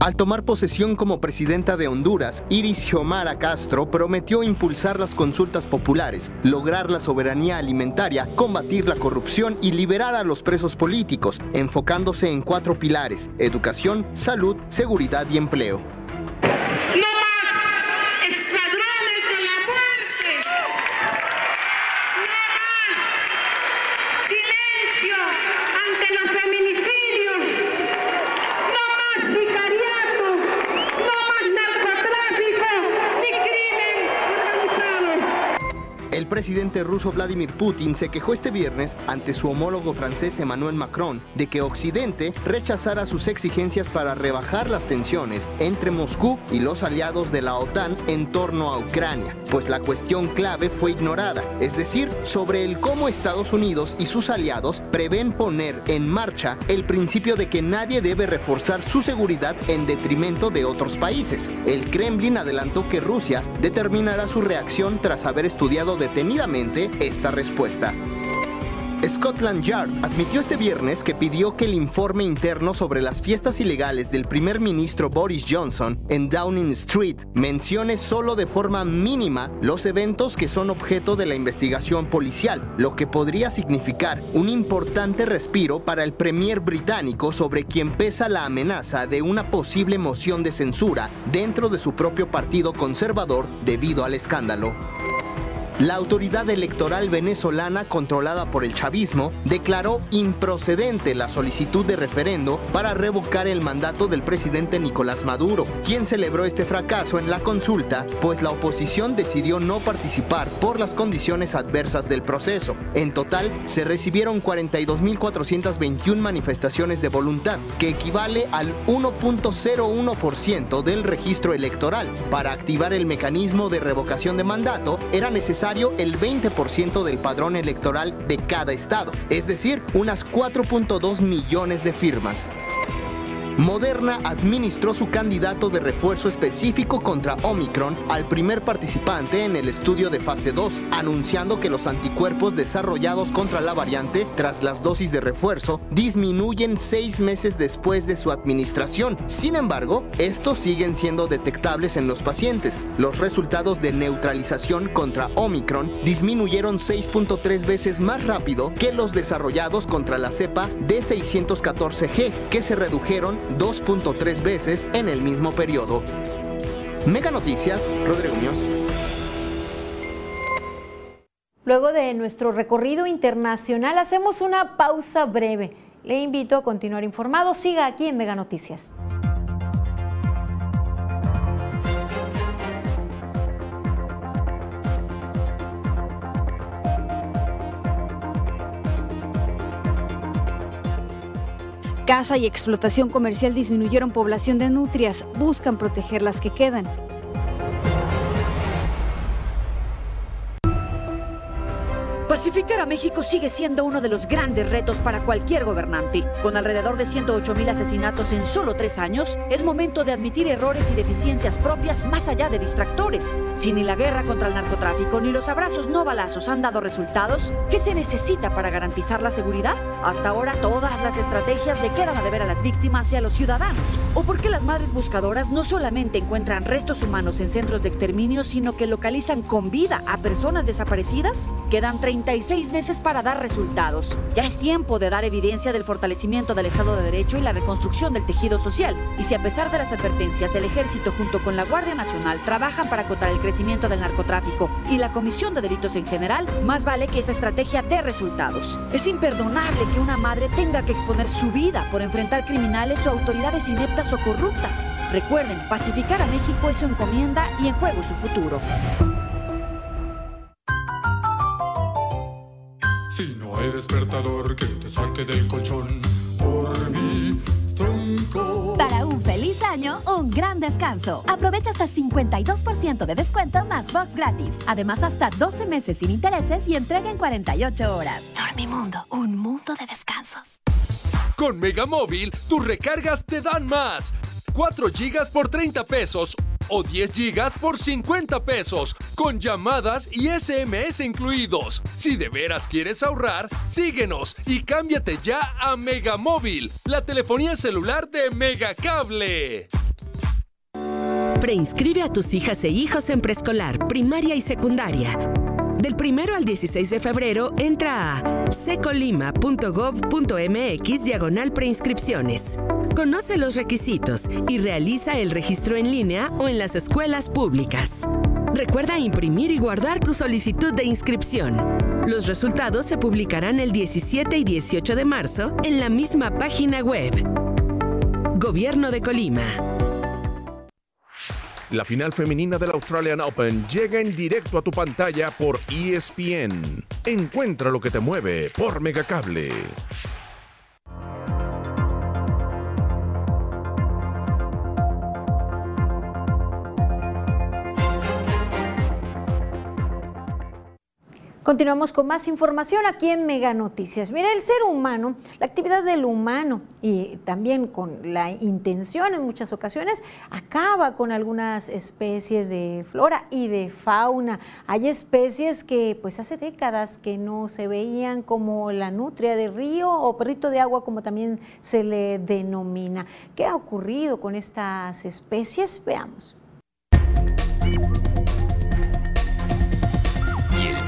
Al tomar posesión como presidenta de Honduras, Iris Xiomara Castro prometió impulsar las consultas populares, lograr la soberanía alimentaria, combatir la corrupción y liberar a los presos políticos, enfocándose en cuatro pilares, educación, salud, seguridad y empleo. Presidente ruso Vladimir Putin se quejó este viernes ante su homólogo francés Emmanuel Macron de que Occidente rechazara sus exigencias para rebajar las tensiones entre Moscú y los aliados de la OTAN en torno a Ucrania, pues la cuestión clave fue ignorada, es decir, sobre el cómo Estados Unidos y sus aliados prevén poner en marcha el principio de que nadie debe reforzar su seguridad en detrimento de otros países. El Kremlin adelantó que Rusia determinará su reacción tras haber estudiado esta respuesta. Scotland Yard admitió este viernes que pidió que el informe interno sobre las fiestas ilegales del primer ministro Boris Johnson en Downing Street mencione solo de forma mínima los eventos que son objeto de la investigación policial, lo que podría significar un importante respiro para el premier británico sobre quien pesa la amenaza de una posible moción de censura dentro de su propio partido conservador debido al escándalo. La autoridad electoral venezolana controlada por el chavismo declaró improcedente la solicitud de referendo para revocar el mandato del presidente Nicolás Maduro, quien celebró este fracaso en la consulta, pues la oposición decidió no participar por las condiciones adversas del proceso. En total, se recibieron 42.421 manifestaciones de voluntad, que equivale al 1.01% del registro electoral. Para activar el mecanismo de revocación de mandato, era necesario el 20% del padrón electoral de cada estado, es decir, unas 4.2 millones de firmas. Moderna administró su candidato de refuerzo específico contra Omicron al primer participante en el estudio de fase 2, anunciando que los anticuerpos desarrollados contra la variante tras las dosis de refuerzo disminuyen seis meses después de su administración. Sin embargo, estos siguen siendo detectables en los pacientes. Los resultados de neutralización contra Omicron disminuyeron 6.3 veces más rápido que los desarrollados contra la cepa D614G, que se redujeron 2.3 veces en el mismo periodo. Mega Noticias, Rodrigo Muñoz. Luego de nuestro recorrido internacional hacemos una pausa breve. Le invito a continuar informado. Siga aquí en Mega Noticias. Caza y explotación comercial disminuyeron población de nutrias, buscan proteger las que quedan. Pacificar a México sigue siendo uno de los grandes retos para cualquier gobernante. Con alrededor de 108 mil asesinatos en solo tres años, es momento de admitir errores y deficiencias propias más allá de distractores. Si ni la guerra contra el narcotráfico ni los abrazos no balazos han dado resultados, ¿qué se necesita para garantizar la seguridad? Hasta ahora todas las estrategias le quedan a deber a las víctimas y a los ciudadanos. ¿O por qué las madres buscadoras no solamente encuentran restos humanos en centros de exterminio, sino que localizan con vida a personas desaparecidas? Quedan 30 36 meses para dar resultados. Ya es tiempo de dar evidencia del fortalecimiento del Estado de Derecho y la reconstrucción del tejido social. Y si a pesar de las advertencias el Ejército junto con la Guardia Nacional trabajan para acotar el crecimiento del narcotráfico y la Comisión de Delitos en general, más vale que esta estrategia dé resultados. Es imperdonable que una madre tenga que exponer su vida por enfrentar criminales o autoridades ineptas o corruptas. Recuerden, pacificar a México es su encomienda y en juego su futuro. No hay despertador que te saque del colchón por mi tronco. Para un feliz año, un gran descanso. Aprovecha hasta 52% de descuento más box gratis. Además, hasta 12 meses sin intereses y entrega en 48 horas. Dormimundo, un mundo de descansos. Con Megamóvil, tus recargas te dan más. 4 gigas por 30 pesos o 10 gigas por 50 pesos, con llamadas y SMS incluidos. Si de veras quieres ahorrar, síguenos y cámbiate ya a Megamóvil, la telefonía celular de Megacable. Preinscribe a tus hijas e hijos en preescolar, primaria y secundaria. Del 1 al 16 de febrero entra a secolima.gov.mx diagonal preinscripciones. Conoce los requisitos y realiza el registro en línea o en las escuelas públicas. Recuerda imprimir y guardar tu solicitud de inscripción. Los resultados se publicarán el 17 y 18 de marzo en la misma página web. Gobierno de Colima. La final femenina del Australian Open llega en directo a tu pantalla por ESPN. Encuentra lo que te mueve por Megacable. Continuamos con más información aquí en Mega Noticias. Mira, el ser humano, la actividad del humano y también con la intención en muchas ocasiones acaba con algunas especies de flora y de fauna. Hay especies que pues hace décadas que no se veían como la nutria de río o perrito de agua como también se le denomina. ¿Qué ha ocurrido con estas especies? Veamos.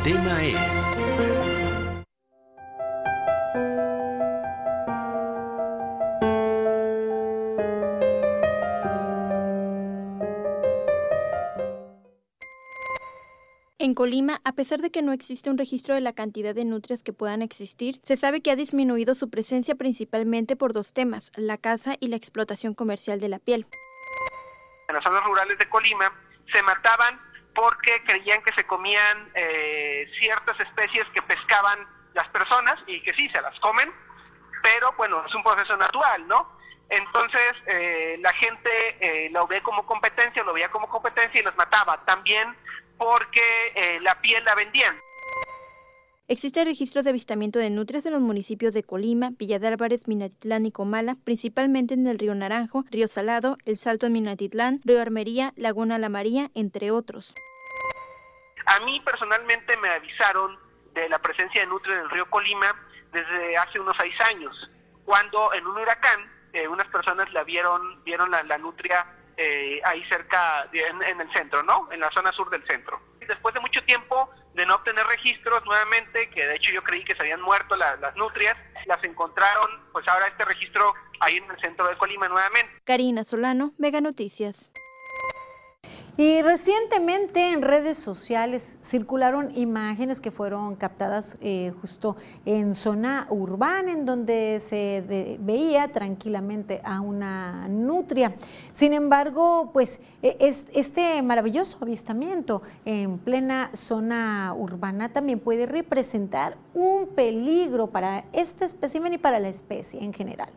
Tema es... En Colima, a pesar de que no existe un registro de la cantidad de nutrias que puedan existir, se sabe que ha disminuido su presencia principalmente por dos temas, la caza y la explotación comercial de la piel. En las zonas rurales de Colima se mataban porque creían que se comían eh, ciertas especies que pescaban las personas y que sí, se las comen, pero bueno, es un proceso natural, ¿no? Entonces eh, la gente eh, lo ve como competencia, lo veía como competencia y los mataba, también porque la piel la vendían. Existe registro de avistamiento de nutrias en los municipios de Colima, Villa de Álvarez, Minatitlán y Comala, principalmente en el río Naranjo, río Salado, El Salto en Minatitlán, río Armería, Laguna La María, entre otros. A mí personalmente me avisaron de la presencia de nutria en el río Colima desde hace unos seis años, cuando en un huracán eh, unas personas la vieron, vieron la, nutria eh, ahí cerca, en, en el centro, ¿no? En la zona sur del centro. Después de mucho tiempo de no obtener registros nuevamente, que de hecho yo creí que se habían muerto las nutrias, las encontraron, pues ahora este registro ahí en el centro de Colima nuevamente. Karina Solano, Mega Noticias. Y recientemente en redes sociales circularon imágenes que fueron captadas eh, justo en zona urbana, en donde se veía tranquilamente a una nutria. Sin embargo, pues e, es, este maravilloso avistamiento en plena zona urbana también puede representar un peligro para este espécimen y para la especie en general.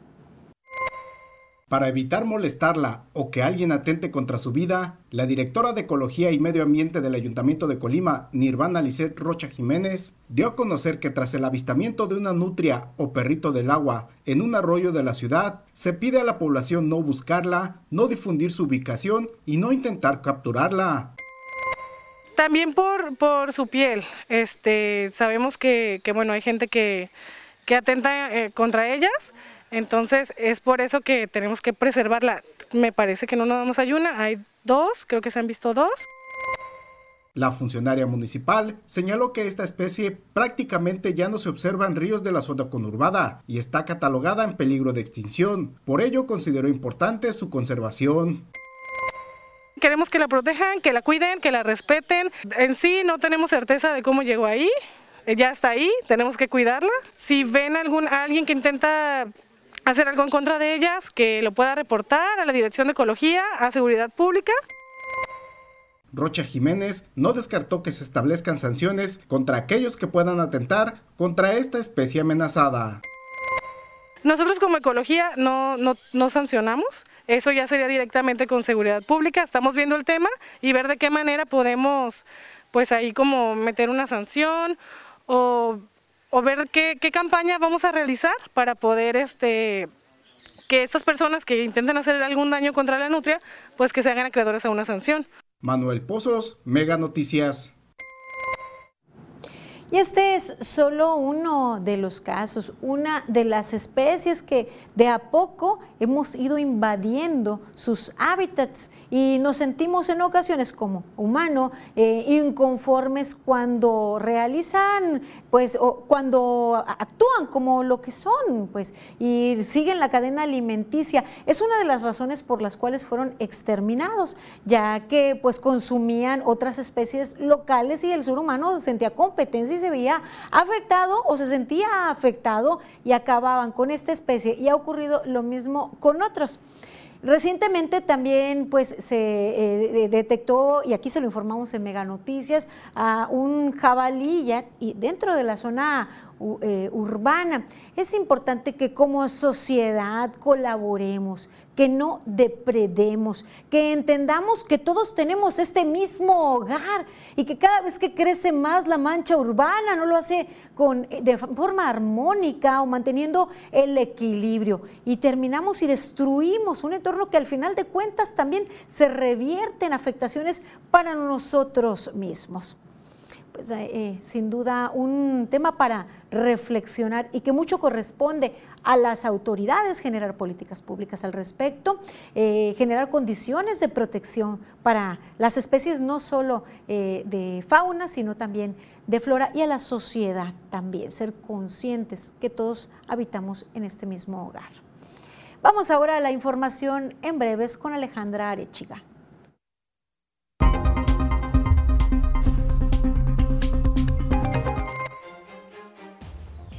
Para evitar molestarla o que alguien atente contra su vida, la directora de Ecología y Medio Ambiente del Ayuntamiento de Colima, Nirvana Lisset Rocha Jiménez, dio a conocer que tras el avistamiento de una nutria o perrito del agua en un arroyo de la ciudad, se pide a la población no buscarla, no difundir su ubicación y no intentar capturarla. También por, por su piel. Este, sabemos que, bueno, hay gente que, que atenta eh, contra ellas entonces es por eso que tenemos que preservarla. Me parece que no nos damos ayuna, hay dos, creo que se han visto dos. La funcionaria municipal señaló que esta especie prácticamente ya no se observa en ríos de la zona conurbada y está catalogada en peligro de extinción. Por ello consideró importante su conservación. Queremos que la protejan, que la cuiden, que la respeten. En sí no tenemos certeza de cómo llegó ahí. Ya está ahí, tenemos que cuidarla. Si ven algún, alguien que intenta hacer algo en contra de ellas, que lo pueda reportar a la Dirección de Ecología, a Seguridad Pública. Rocha Jiménez no descartó que se establezcan sanciones contra aquellos que puedan atentar contra esta especie amenazada. Nosotros como ecología no, no, no, sancionamos, eso ya sería directamente con seguridad pública, estamos viendo el tema y ver de qué manera podemos pues ahí como meter una sanción o o ver qué, campaña vamos a realizar para poder este, que estas personas que intenten hacer algún daño contra la nutria, pues que se hagan acreedores a una sanción. Manuel Pozos, Mega Noticias. Y este es solo uno de los casos, una de las especies que de a poco hemos ido invadiendo sus hábitats y nos sentimos en ocasiones como humanos eh, inconformes cuando realizan, pues, o cuando actúan como lo que son, pues, y siguen la cadena alimenticia. Es una de las razones por las cuales fueron exterminados, ya que pues consumían otras especies locales y el ser humano sentía competencia y se veía afectado o se sentía afectado y acababan con esta especie y ha ocurrido lo mismo con otros. Recientemente también pues se eh, detectó, y aquí se lo informamos en Mega Noticias, a un jabalí ya, y dentro de la zona eh, urbana. Es importante que como sociedad colaboremos, que no depredemos, que entendamos que todos tenemos este mismo hogar y que cada vez que crece más la mancha urbana no lo hace con, eh, de forma armónica o manteniendo el equilibrio. Y terminamos y destruimos un entorno que al final de cuentas también se revierte en afectaciones para nosotros mismos pues, eh, eh, sin duda un tema para reflexionar y que mucho corresponde a las autoridades generar políticas públicas al respecto, eh, generar condiciones de protección para las especies no solo de fauna, sino también de flora y a la sociedad también, ser conscientes que todos habitamos en este mismo hogar. Vamos ahora a la información en breves con Alejandra Arechiga.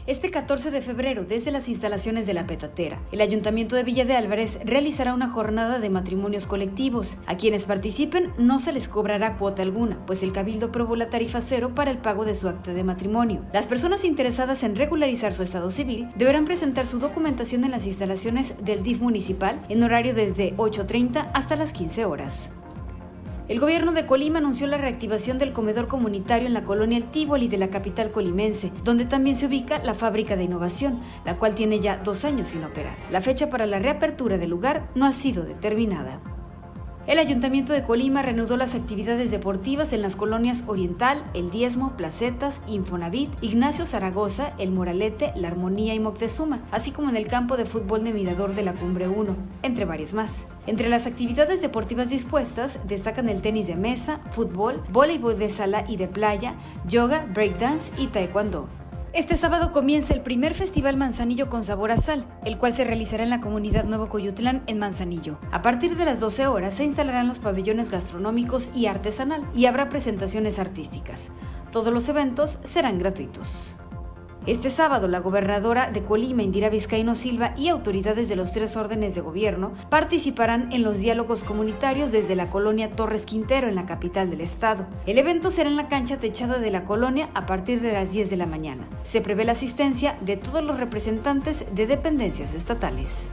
Este 14 de febrero, desde las instalaciones de la Petatera, el Ayuntamiento de Villa de Álvarez realizará una jornada de matrimonios colectivos. A quienes participen no se les cobrará cuota alguna, pues el Cabildo aprobó la tarifa cero para el pago de su acta de matrimonio. Las personas interesadas en regularizar su estado civil deberán presentar su documentación en las instalaciones del DIF municipal en horario desde 8.30 hasta las 15 horas. El gobierno de Colima anunció la reactivación del comedor comunitario en la colonia El Tívoli de la capital colimense, donde también se ubica la fábrica de innovación, la cual tiene ya dos años sin operar. La fecha para la reapertura del lugar no ha sido determinada. El Ayuntamiento de Colima reanudó las actividades deportivas en las colonias Oriental, El Diezmo, Placetas, Infonavit, Ignacio Zaragoza, El Moralete, La Armonía y Moctezuma, así como en el campo de fútbol de Mirador de la Cumbre 1, entre varias más. Entre las actividades deportivas dispuestas destacan el tenis de mesa, fútbol, voleibol de sala y de playa, yoga, breakdance y taekwondo. Este sábado comienza el primer Festival Manzanillo con Sabor a Sal, el cual se realizará en la comunidad Nuevo Coyutlán en Manzanillo. A partir de las 12 horas se instalarán los pabellones gastronómicos y artesanal y habrá presentaciones artísticas. Todos los eventos serán gratuitos. Este sábado, la gobernadora de Colima, Indira Vizcaíno Silva, y autoridades de los tres órdenes de gobierno participarán en los diálogos comunitarios desde la colonia Torres Quintero, en la capital del estado. El evento será en la cancha techada de la colonia a partir de las 10 de la mañana. Se prevé la asistencia de todos los representantes de dependencias estatales.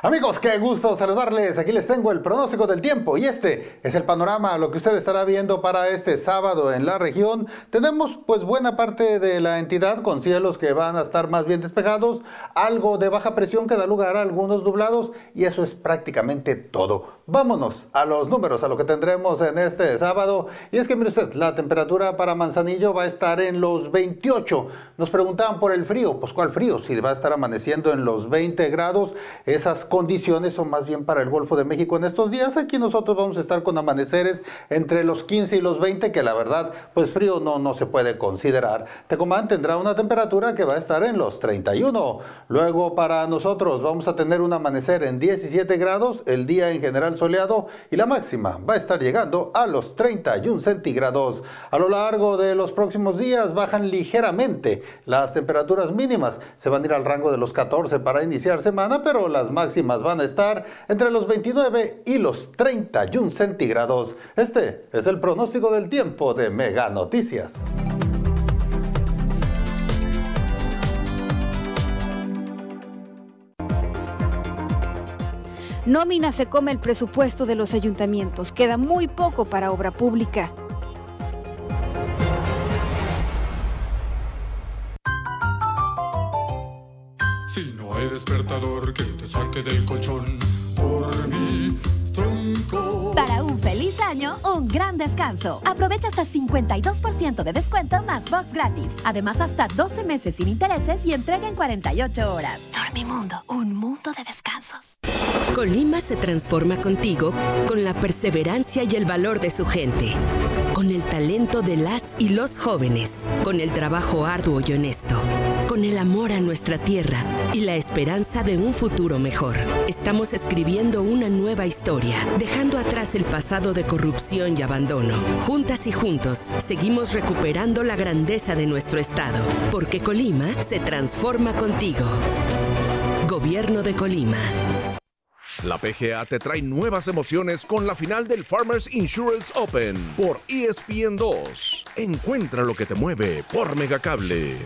Amigos, qué gusto saludarles. Aquí les tengo el pronóstico del tiempo y este es el panorama, lo que usted estará viendo para este sábado en la región. Tenemos pues buena parte de la entidad con cielos que van a estar más bien despejados, algo de baja presión que da lugar a algunos nublados y eso es prácticamente todo. Vámonos a los números, a lo que tendremos en este sábado. Y es que mire usted, la temperatura para Manzanillo va a estar en los 28. Nos preguntaban por el frío, pues ¿cuál frío? Si va a estar amaneciendo en los 20 grados, esas condiciones son más bien para el Golfo de México en estos días. Aquí nosotros vamos a estar con amaneceres entre los 15 y los 20, que la verdad, pues frío no, no se puede considerar. Tecomán tendrá una temperatura que va a estar en los 31. Luego para nosotros vamos a tener un amanecer en 17 grados, el día en general soleado y la máxima va a estar llegando a los 31 centígrados. A lo largo de los próximos días bajan ligeramente las temperaturas mínimas. Se van a ir al rango de los 14 para iniciar semana, pero las máximas van a estar entre los 29 y los 31 centígrados. Este es el pronóstico del tiempo de Mega Noticias. Nómina se come el presupuesto de los ayuntamientos. Queda muy poco para obra pública. hay despertador que te saque del colchón por mi tronco. Para un feliz año, un gran descanso. Aprovecha hasta 52% de descuento más box gratis. Además, hasta 12 meses sin intereses y entrega en 48 horas. Dormimundo, un mundo de descansos. Colima se transforma contigo con la perseverancia y el valor de su gente con el talento de las y los jóvenes, con el trabajo arduo y honesto, con el amor a nuestra tierra y la esperanza de un futuro mejor. Estamos escribiendo una nueva historia, dejando atrás el pasado de corrupción y abandono. Juntas y juntos, seguimos recuperando la grandeza de nuestro estado, porque Colima se transforma contigo. Gobierno de Colima. La PGA te trae nuevas emociones con la final del Farmers Insurance Open por ESPN 2. Encuentra lo que te mueve por Megacable.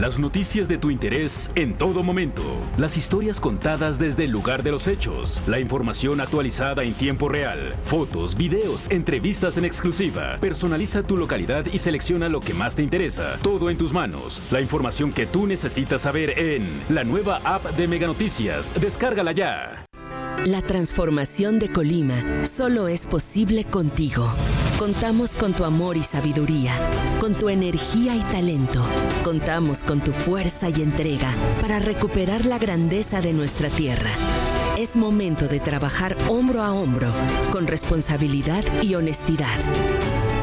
Las noticias de tu interés en todo momento. Las historias contadas desde el lugar de los hechos. La información actualizada en tiempo real. Fotos, videos, entrevistas en exclusiva. Personaliza tu localidad y selecciona lo que más te interesa. Todo en tus manos. La información que tú necesitas saber en la nueva app de Mega Noticias. Descárgala ya. La transformación de Colima solo es posible contigo. Contamos con tu amor y sabiduría, con tu energía y talento. Contamos con tu fuerza y entrega para recuperar la grandeza de nuestra tierra. Es momento de trabajar hombro a hombro, con responsabilidad y honestidad.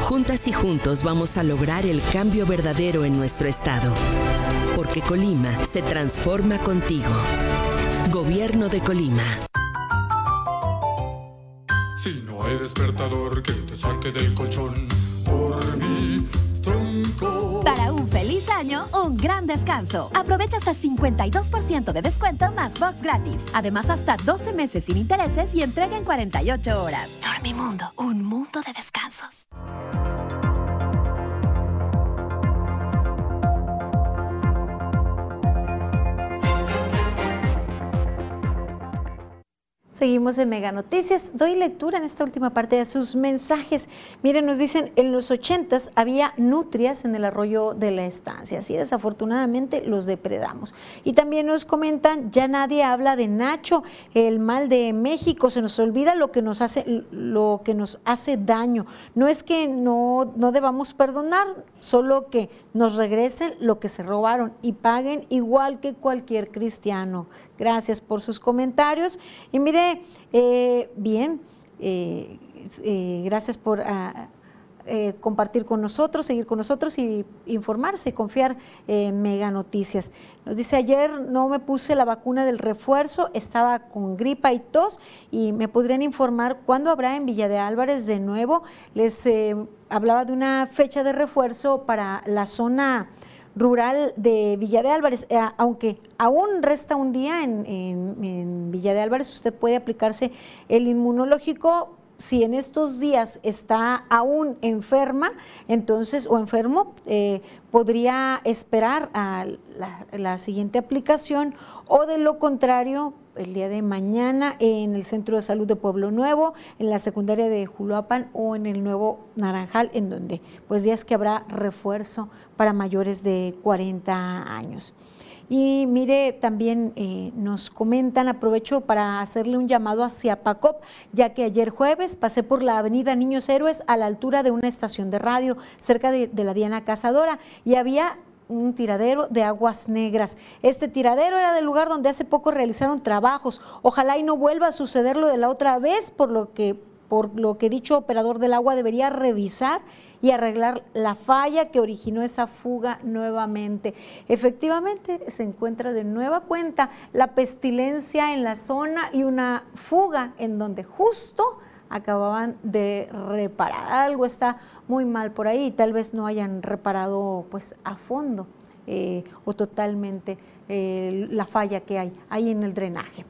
Juntas y juntos vamos a lograr el cambio verdadero en nuestro estado. Porque Colima se transforma contigo. Gobierno de Colima. Hay despertador que te saque del colchón por mi tronco. Para un feliz año, un gran descanso. Aprovecha hasta 52% de descuento más box gratis. Además, hasta 12 meses sin intereses y entrega en 48 horas. Dormimundo, un mundo de descansos. Seguimos en Mega Noticias. Doy lectura en esta última parte de sus mensajes. Miren, nos dicen, en los ochentas había nutrias en el arroyo de la estancia. Así desafortunadamente los depredamos. Y también nos comentan, ya nadie habla de Nacho, el mal de México. Se nos olvida lo que nos hace, lo que nos hace daño. No es que no, no debamos perdonar, solo que nos regresen lo que se robaron y paguen igual que cualquier cristiano. Gracias por sus comentarios. Y mire, eh, bien, eh, eh, gracias por ah, compartir con nosotros, seguir con nosotros y informarse, confiar en Mega Noticias. Nos dice, ayer no me puse la vacuna del refuerzo, estaba con gripa y tos y me podrían informar cuándo habrá en Villa de Álvarez de nuevo. Les hablaba de una fecha de refuerzo para la zona rural de Villa de Álvarez. Eh, aunque aún resta un día en, Villa de Álvarez, usted puede aplicarse el inmunológico. Si en estos días está aún enferma, entonces, o enfermo, eh, podría esperar a la siguiente aplicación o de lo contrario, el día de mañana en el Centro de Salud de Pueblo Nuevo, en la secundaria de Juluapan o en el Nuevo Naranjal, en donde pues días que habrá refuerzo para mayores de 40 años. Y mire, también eh, nos comentan, aprovecho para hacerle un llamado hacia PACOP, ya que ayer jueves pasé por la avenida Niños Héroes a la altura de una estación de radio cerca de la Diana Cazadora y había un tiradero de aguas negras. Este tiradero era del lugar donde hace poco realizaron trabajos. Ojalá y no vuelva a suceder lo de la otra vez, por lo que, por lo que dicho operador del agua debería revisar y arreglar la falla que originó esa fuga nuevamente. Efectivamente, se encuentra de nueva cuenta la pestilencia en la zona y una fuga en donde justo acababan de reparar. Algo está muy mal por ahí, tal vez no hayan reparado pues a fondo eh, o totalmente eh, la falla que hay ahí en el drenaje.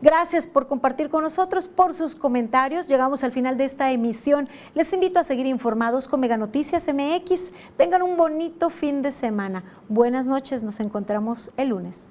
Gracias por compartir con nosotros, por sus comentarios. Llegamos al final de esta emisión. Les invito a seguir informados con Mega Noticias MX. Tengan un bonito fin de semana. Buenas noches, nos encontramos el lunes.